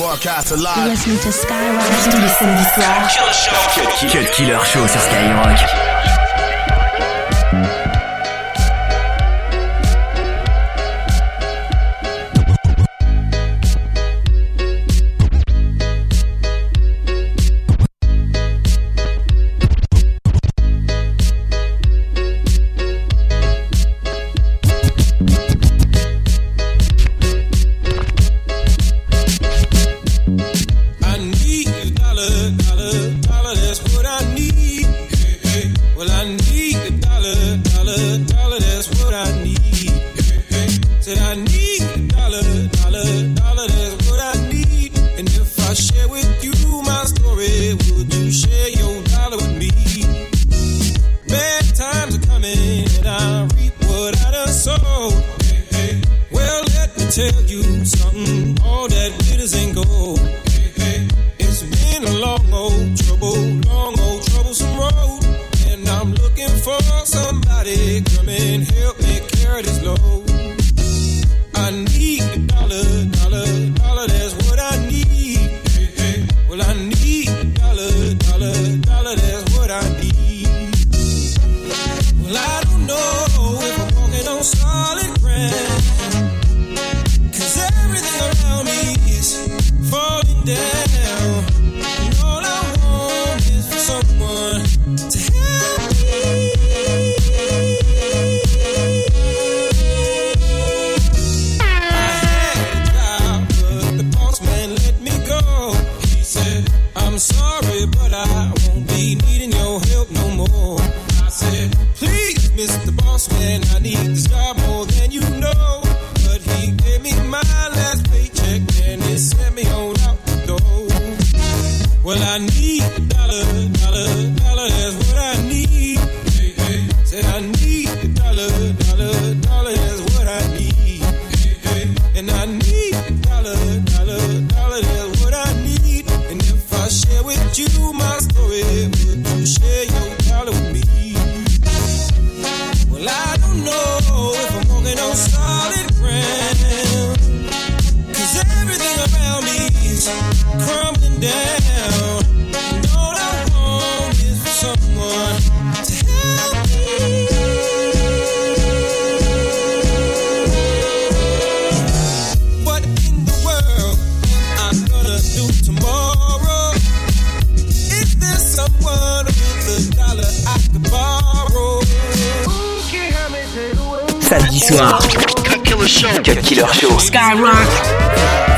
Broadcast alive. Listening to Skyrock. Tous les samedis soirs. Cut Killer Show sur Skyrock. tell you Cut Killer Show. Skyrock.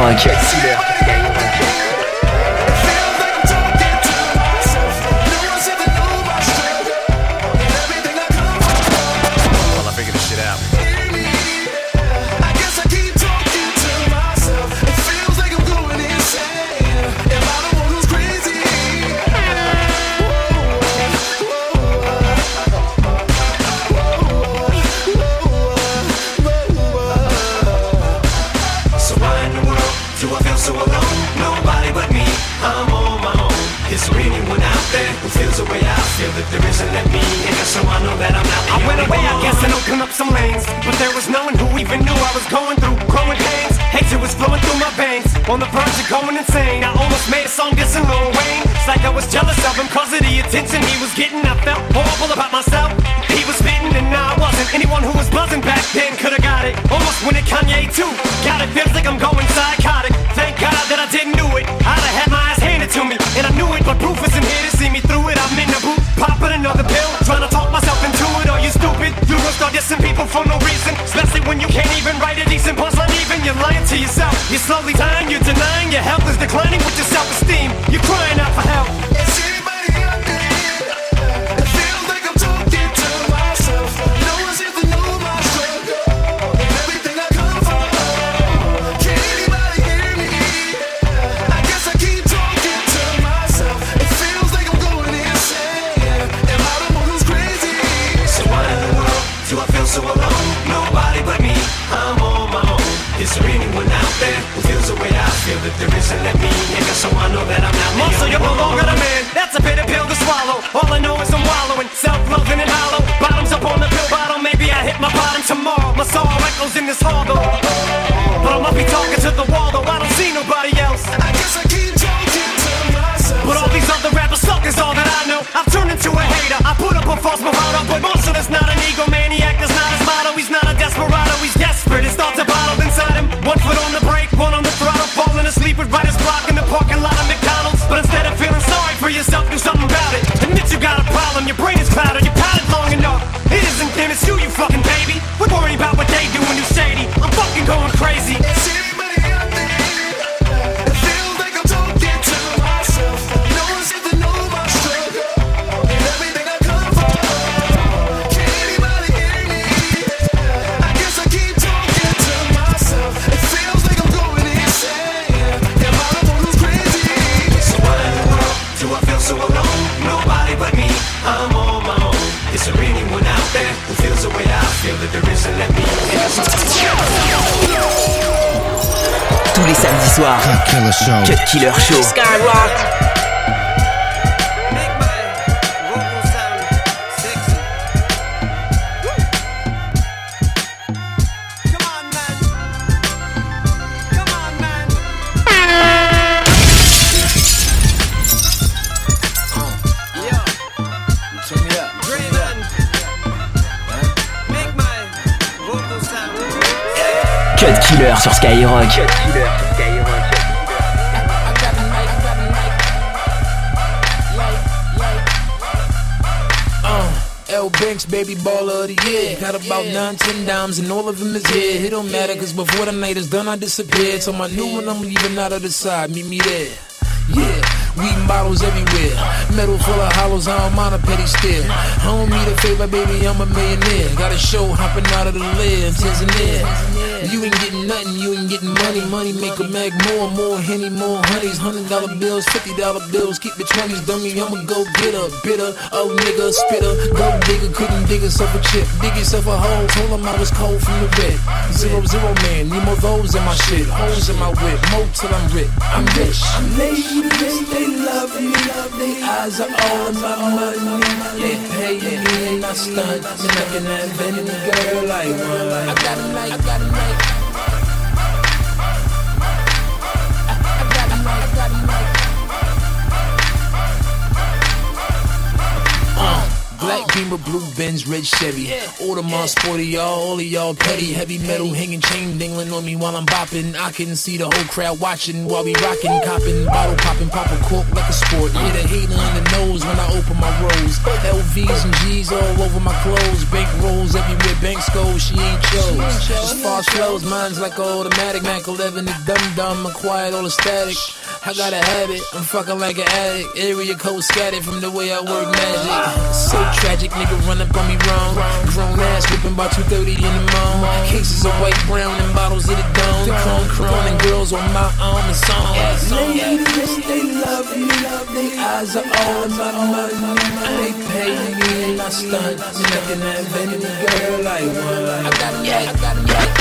Sur attention he was getting I felt horrible about myself. He was spitting and I wasn't. Anyone who was buzzing back then could've got it. Almost went at Kanye too. Got it, feels like I'm going psychotic. Thank God that I didn't do it. I'd have had my ass handed to me And I knew it but proof isn't here to see me through it. I'm in the booth popping another pill Trying to talk myself into it. Are you stupid? You will start dissing people for no reason Especially when you can't even write a decent punchline even You're lying to yourself. You're slowly dying You're denying your health is declining with your self-esteem. You're crying out for be talking to the wall, though I don't see nobody else. I guess I keep talking to myself. But all these other rappers suck is all that I know. I've turned into a hater. I put up a false bravado, but Marshall is not an egomaniac. That's not his motto. He's not a desperado. He's desperate. His thoughts are bottled inside him. One foot on the brake, one on the throttle, falling asleep with writers block in the parking lot of McDonald's. But instead of feeling sorry for yourself, do something about it. Admit you got a problem. Your brain is clouded. You pouted long enough. It isn't them. It's you, you fucking baby. We're worried about what they do when you're shady. I'm fucking going crazy. Tous les samedis soirs, Cut Killer Show. Sur Skyrock. Uh, Cut Killer. Banks, baby baller of the year. Got about nine, ten dimes, and all of them is here. It don't matter, cause before the night is done, I disappeared. So my new one, I'm leaving out of the side. Meet me there. Yeah. Weed bottles everywhere. Metal full of hollows, I don't mind a petty stare. I don't need a favor, baby, I'm a millionaire. Got a show hopping out of the lid, Tanzania. You ain't getting nothing, you ain't getting money. Money make a mag more, more henny, more honeys. Hundred dollar bills, fifty dollar bills, keep the twenties, dummy. I'ma go get a bitter, oh nigga, spitter. Go digger, couldn't dig yourself a chip. Dig yourself a hole, told him I was cold from the red. Zero, zero man, need more those in my shit. Holes in my whip, more till I'm rich. I'm rich. I'm ladies, they love me. They eyes are all my money. They pay me and I stunt. Me looking at any girl like one. I got a night, I got a night. Black Beamer, blue Benz, red Chevy. All the my sporty, y'all, all of y'all petty. Heavy metal hanging chain dingling on me while I'm bopping. I can see the whole crowd watching while we rocking, copping, bottle popping, pop a cork like a sport. Yeah, the hater in the nose when I open my rolls. LVs and G's all over my clothes. Bank rolls everywhere, banks go, she ain't chose. As far as flows, mine's like an automatic. Mac 11, the dum dum, acquired all the static. I got a habit, I'm fucking like an addict. Area code scattered from the way I work magic. So tragic, nigga run up on me wrong. Grown ass whipping about 230 in the morning. Cases of white, brown, and bottles of the dome. Chrome, chrome, and girls on my arm and song. Ladies, they love me. Love They eyes are all about money. They pay me and I stunt. Making that vanity girl like one. I got it, yeah, I got it, yeah.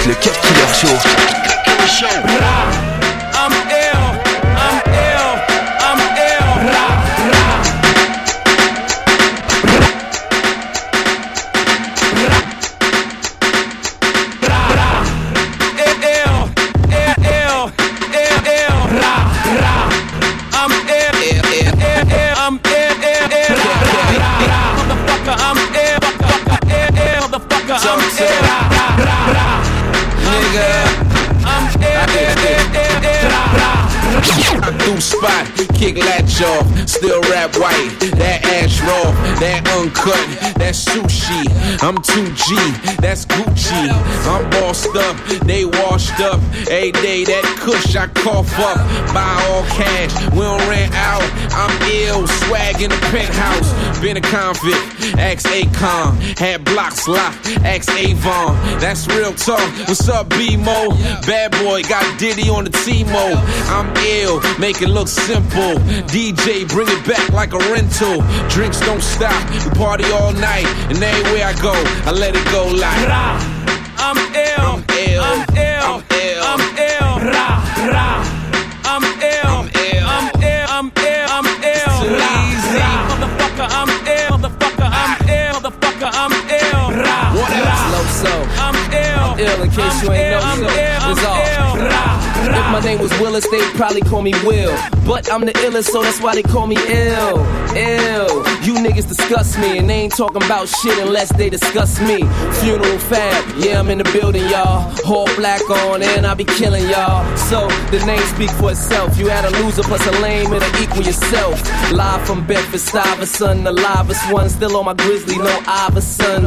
T'écoutes le Cut Killer Show. Kick still rap white. That ash raw, that uncut, that sushi. I'm 2G, that's Gucci. I'm bossed up, they washed up. Every day that kush I cough up. Buy all cash, we don't rent out. I'm ill, swag in the penthouse. Been a convict, ex Acon. Had blocks locked, ex Avon. That's real talk. What's up, B-Mo? Bad boy, got Diddy on the T-Mo. I'm ill, make it look simple. DJ, bring it back like a rental. Drinks don't stop, we party all night. And anywhere I go, I let it go like. Ra. I'm ill. I'm ill. I'm ill. I'm ill. I'm ill. Ra, ra. I'm ill. I'm ill. I'm ill. I'm ill. I'm ill. Ra, ra. Motherfucker, I'm ill. Motherfucker, I'm ill. Motherfucker, I'm ill. Ra, What ra. Low so. I'm ill. ill in case I'm you ain't ill. know, name was Willis, they'd probably call me Will. But I'm the illest, so that's why they call me ill. Ill. You niggas disgust me, and they ain't talking about shit unless they discuss me. Funeral fab, yeah, I'm in the building, y'all. All black on, and I be killing y'all. So the name speak for itself. You had a loser plus a lame, it'll equal yourself. Live from Bedford Stuyvesant, the livest one. Still on my grizzly, no Iverson.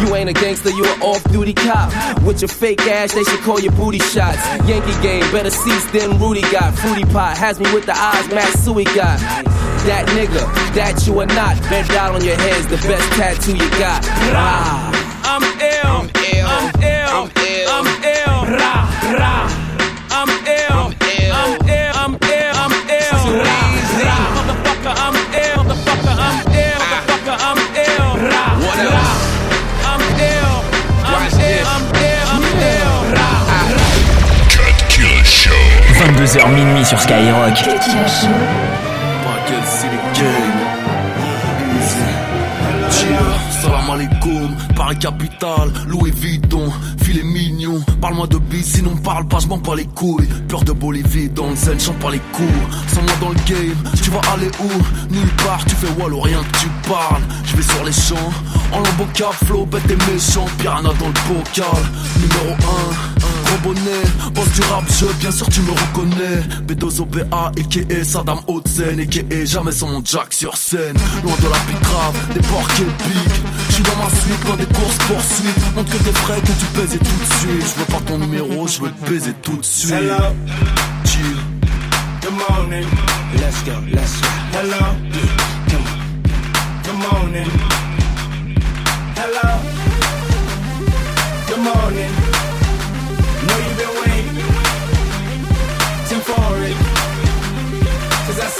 You ain't a gangster, you an off-duty cop. With your fake ass, they should call you booty shots. Yankee game, better seats than Rudy got. Fruity pot has me with the eyes Matsui got. That nigga, that you are not. Bent down on your head's the best tattoo you got. Ah. 22h minuit sur Skyrock. Salam alaikum, Paris Capital, Louis Vuitton, filet mignon, parle-moi de bis, sinon parle pas, je m'en pas les couilles, peur de Bolivie, dans le zen, chante pas les cours, sans moi dans le game, tu vas aller où? Nulle part, tu fais wall ou rien que tu parles, je vais sur les champs, en lambeau flow, bête et méchant, piranha dans le bocal, numéro 1, gros bonnet, boss du rap, je, bien sûr tu me reconnais, B2O, BA, a.k.a. Saddam Hudson, a.k.a. jamais sans mon jack sur scène, loin de la pique grave, des porcs épiques, je suis dans ma suite, loin des courses poursuites, montre que t'es frais, que tu pèses et tout de suite, je veux pas ton numéro, je veux te baiser tout de suite. Hello. Chill. Good morning. Let's go, let's go. Hello. Good morning. Hello. Good morning.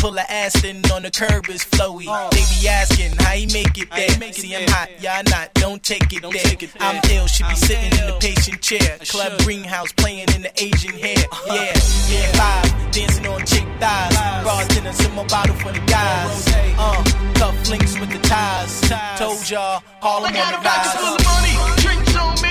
Pull a Aston on the curb is flowy. They be asking how he make it there. See, I'm hot, y'all not, don't take it there. I'm ill, should be sitting in the patient chair. Club greenhouse playing in the Asian hair. Yeah, yeah, live, dancing on chick thighs. Bartenders in my bottle for the guys. Uh, cuff links with the ties. Told y'all, Harlem on the rise. full of money, drinks on me,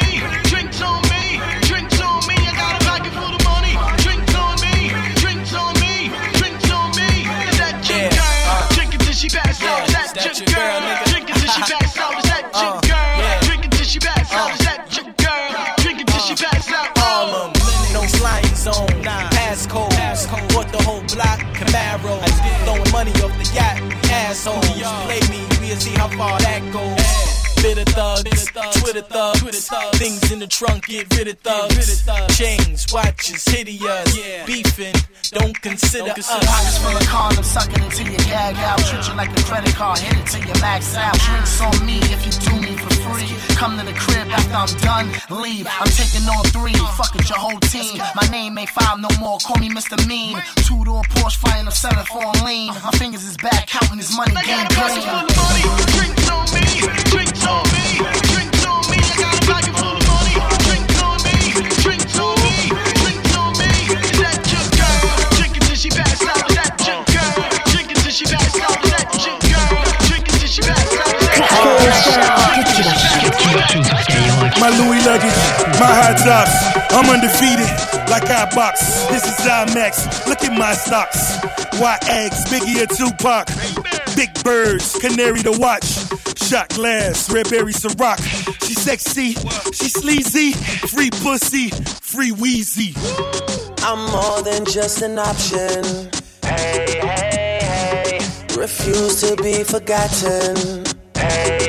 assholes. Play me, we'll see how far that goes. Bitter thugs, Twitter thugs, things in the trunk, get rid of thugs. Chains, watches, hideous, beefing, don't consider us. Pockets full of condoms, sucking until you gag out. Treat you like a credit card, hit it till you max out. Drinks on me if you do me for free. Come to the crib after I'm done, leave. I'm taking on three, fuck it, your whole team. My name ain't five no more, call me Mr. Mean. Two door Porsche, flying up seven for a lean. My fingers is back, counting his money, I game got a pocket full of money, drinks on me, drinks on me, drinks on me. I got a pocket full of My Louis luggage, my high tops. I'm undefeated, like I box. This is IMAX. Look at my socks. White eggs, Biggie and Tupac. Big birds, canary to watch. Shot glass, red berry Ciroc. She sexy, she sleazy. Free pussy, free Weezy. I'm more than just an option. Hey, hey, hey. Refuse to be forgotten. Hey, hey, hey. I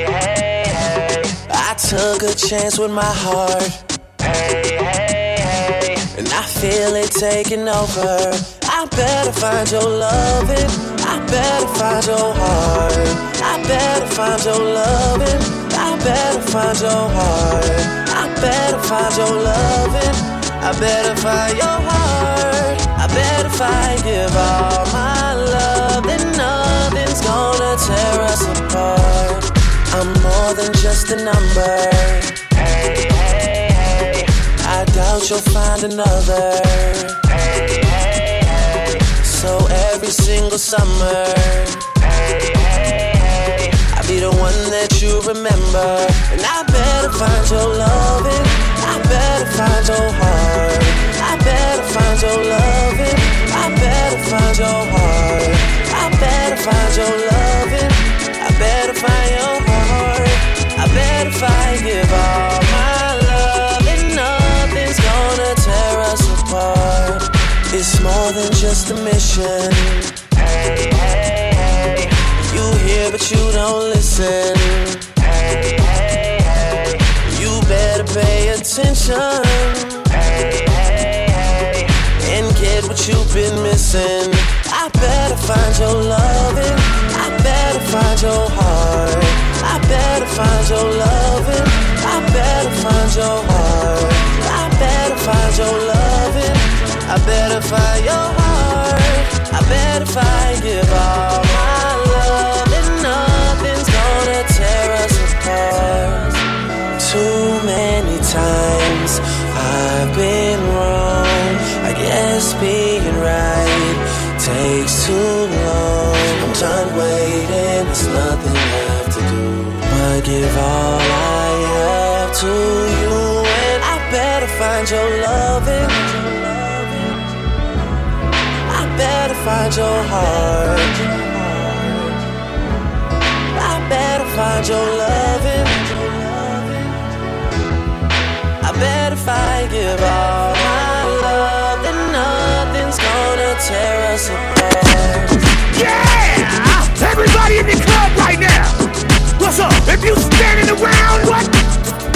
took a chance with my heart. Hey, hey, hey. And I feel it taking over. I better find your loving. I better find your heart. I better find your loving. I better find your heart. I better find your loving. I better find your heart. I bet if I give all my love, then nothing's gonna tear us apart. I'm more than just a number. Hey, hey, hey. I doubt you'll find another. Hey, hey, hey. So every single summer, hey, hey, hey. I'll be the one that you remember. And I better find your loving. I better find your heart. I better find your loving. I better find your heart. I better find your loving. I better find your I give all my love, then nothing's gonna tear us apart. It's more than just a mission. Hey, hey, hey. You hear but you don't listen. Hey, hey, hey. You better pay attention. Hey, hey, hey. And get what you've been missing. I better find your loving. I better find your heart. Find your heart. I better find your loving. I bet if I give all my love, then nothing's gonna tear us apart. Yeah! Everybody in the club right now! What's up? If you standing around, what?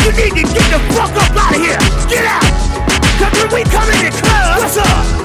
You need to get the fuck up out of here! Get out! Cause when we come in the club, what's up?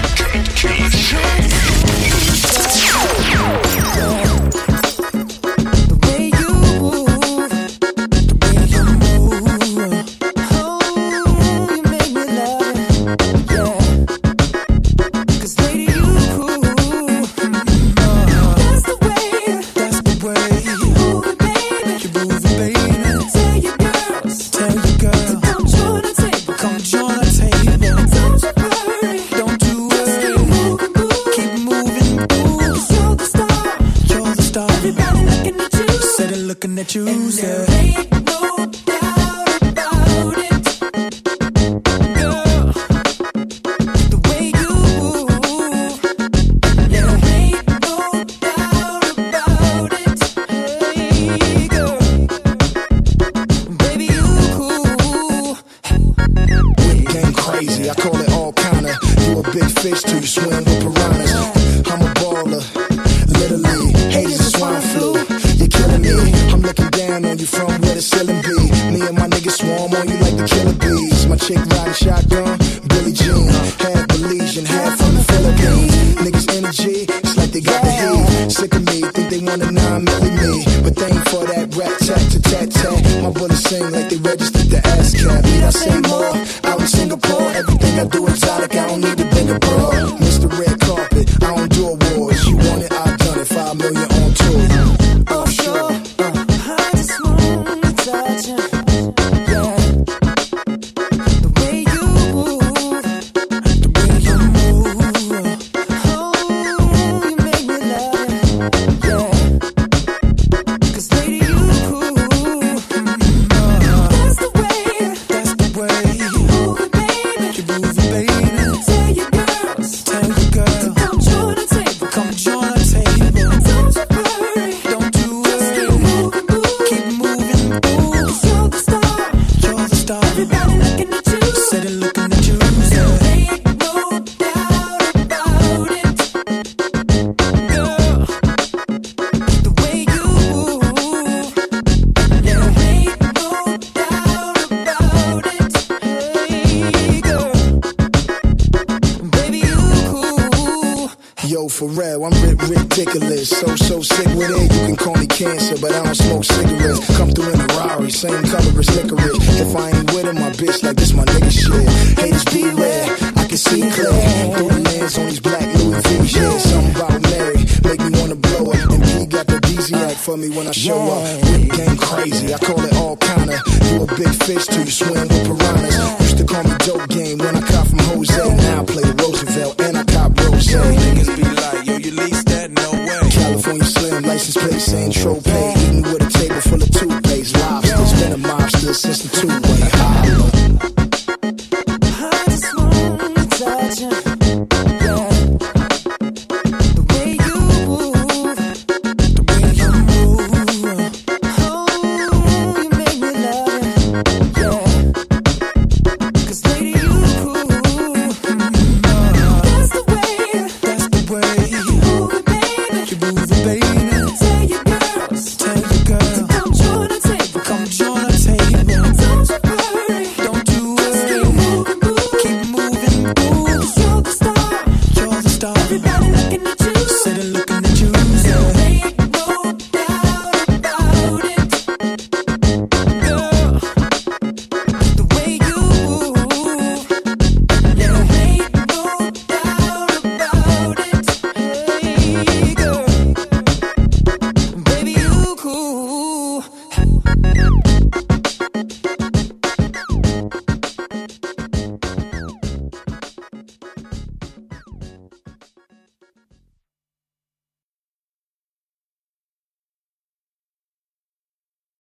crazy. I call it all kinda. You a big fish till you swim with bitch like this my nigga shit. Haters beware, I can see clear. Through the lens on these black Louis V. Yeah, something about Mary make me wanna blow up. And he got the DZ act for me when I show up. Rip game crazy, I call it all kinda. You a big fish till you swim.